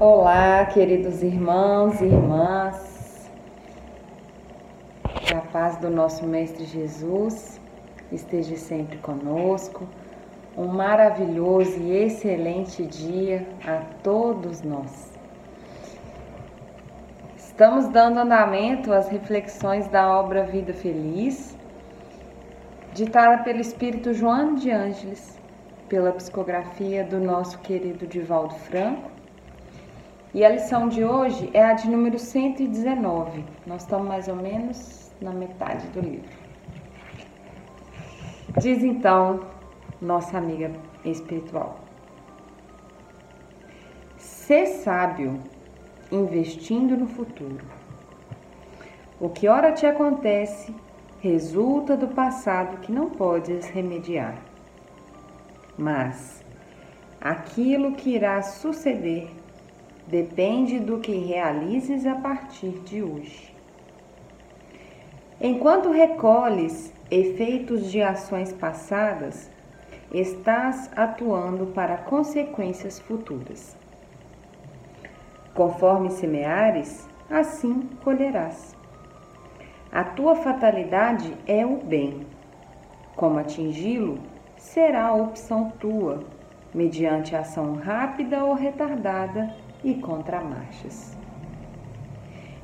Olá, queridos irmãos e irmãs. Que a paz do nosso Mestre Jesus esteja sempre conosco. Um maravilhoso e excelente dia a todos nós. Estamos dando andamento às reflexões da obra Vida Feliz, ditada pelo Espírito João de Ângeles, pela psicografia do nosso querido Divaldo Franco e a lição de hoje é a de número 119. Nós estamos mais ou menos na metade do livro. Diz então nossa amiga espiritual: Ser sábio investindo no futuro. O que ora te acontece resulta do passado que não podes remediar. Mas aquilo que irá suceder depende do que realizes a partir de hoje. Enquanto recolhes efeitos de ações passadas, estás atuando para consequências futuras. Conforme semeares, assim colherás. A tua fatalidade é o bem. Como atingi-lo será a opção tua, mediante ação rápida ou retardada e contramarchas.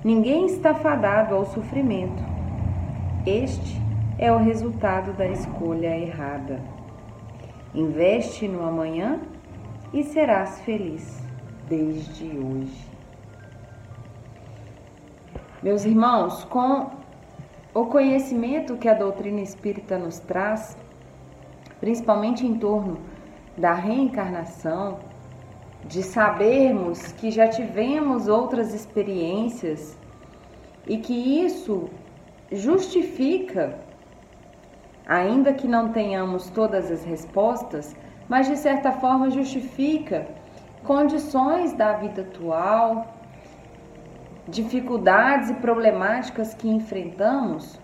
Ninguém está fadado ao sofrimento. Este é o resultado da escolha errada. Investe no amanhã e serás feliz desde hoje. Meus irmãos, com o conhecimento que a doutrina espírita nos traz, principalmente em torno da reencarnação, de sabermos que já tivemos outras experiências e que isso justifica, ainda que não tenhamos todas as respostas, mas de certa forma justifica condições da vida atual, dificuldades e problemáticas que enfrentamos,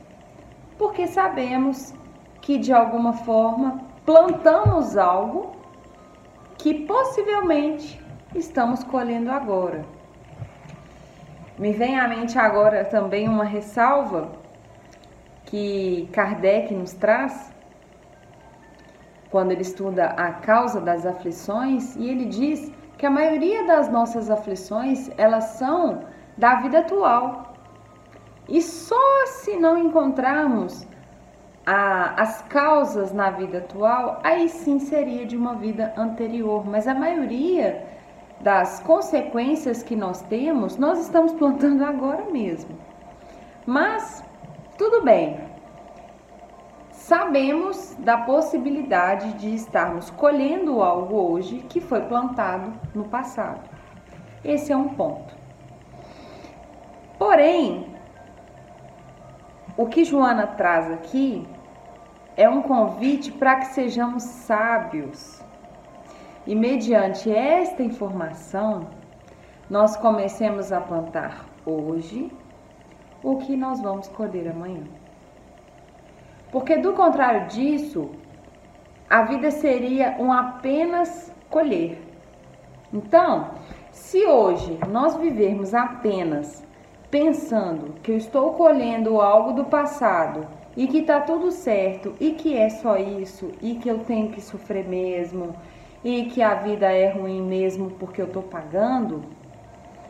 porque sabemos que de alguma forma plantamos algo que possivelmente estamos colhendo agora. Me vem à mente agora também uma ressalva que Kardec nos traz quando ele estuda a causa das aflições e ele diz que a maioria das nossas aflições elas são da vida atual. E só se não encontrarmos a, as causas na vida atual, aí sim seria de uma vida anterior, mas a maioria das consequências que nós temos, nós estamos plantando agora mesmo. Mas tudo bem. Sabemos da possibilidade de estarmos colhendo algo hoje que foi plantado no passado. Esse é um ponto. Porém, o que Joana traz aqui é um convite para que sejamos sábios. E mediante esta informação, nós comecemos a plantar hoje o que nós vamos colher amanhã. Porque do contrário disso, a vida seria um apenas colher. Então, se hoje nós vivermos apenas pensando que eu estou colhendo algo do passado e que tá tudo certo e que é só isso e que eu tenho que sofrer mesmo e que a vida é ruim mesmo porque eu tô pagando,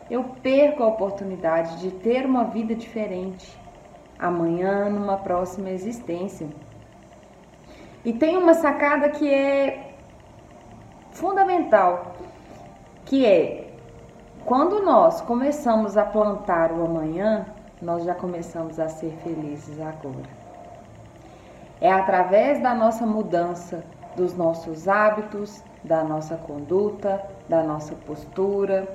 eu perco a oportunidade de ter uma vida diferente amanhã numa próxima existência. E tem uma sacada que é fundamental, que é quando nós começamos a plantar o amanhã, nós já começamos a ser felizes agora. É através da nossa mudança dos nossos hábitos, da nossa conduta, da nossa postura,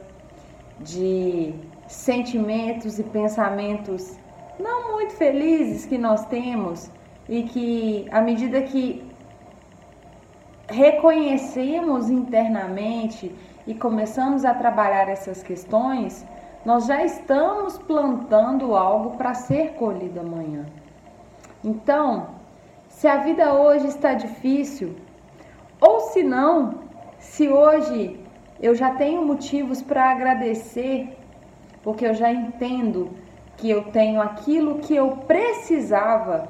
de sentimentos e pensamentos não muito felizes que nós temos e que, à medida que reconhecemos internamente e começamos a trabalhar essas questões, nós já estamos plantando algo para ser colhido amanhã. Então, se a vida hoje está difícil, ou se não, se hoje eu já tenho motivos para agradecer, porque eu já entendo que eu tenho aquilo que eu precisava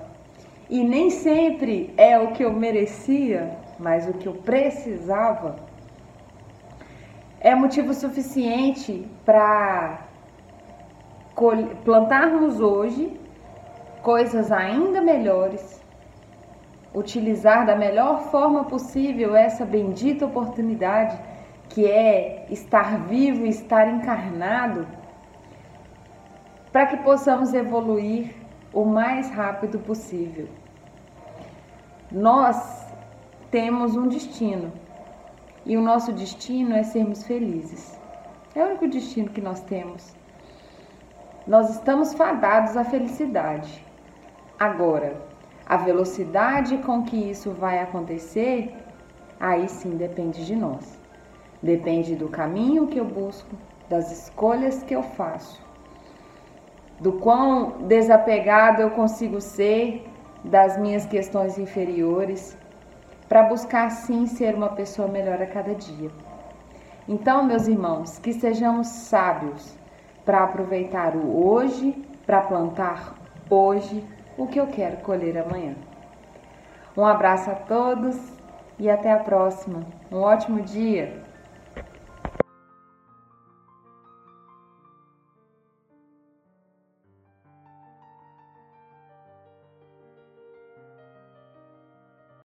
e nem sempre é o que eu merecia, mas o que eu precisava. É motivo suficiente para plantarmos hoje coisas ainda melhores, utilizar da melhor forma possível essa bendita oportunidade que é estar vivo e estar encarnado, para que possamos evoluir o mais rápido possível. Nós temos um destino e o nosso destino é sermos felizes. É o único destino que nós temos. Nós estamos fadados à felicidade. Agora, a velocidade com que isso vai acontecer, aí sim depende de nós. Depende do caminho que eu busco, das escolhas que eu faço, do quão desapegado eu consigo ser das minhas questões inferiores, para buscar sim ser uma pessoa melhor a cada dia. Então, meus irmãos, que sejamos sábios para aproveitar o hoje, para plantar hoje o que eu quero colher amanhã. Um abraço a todos e até a próxima. Um ótimo dia!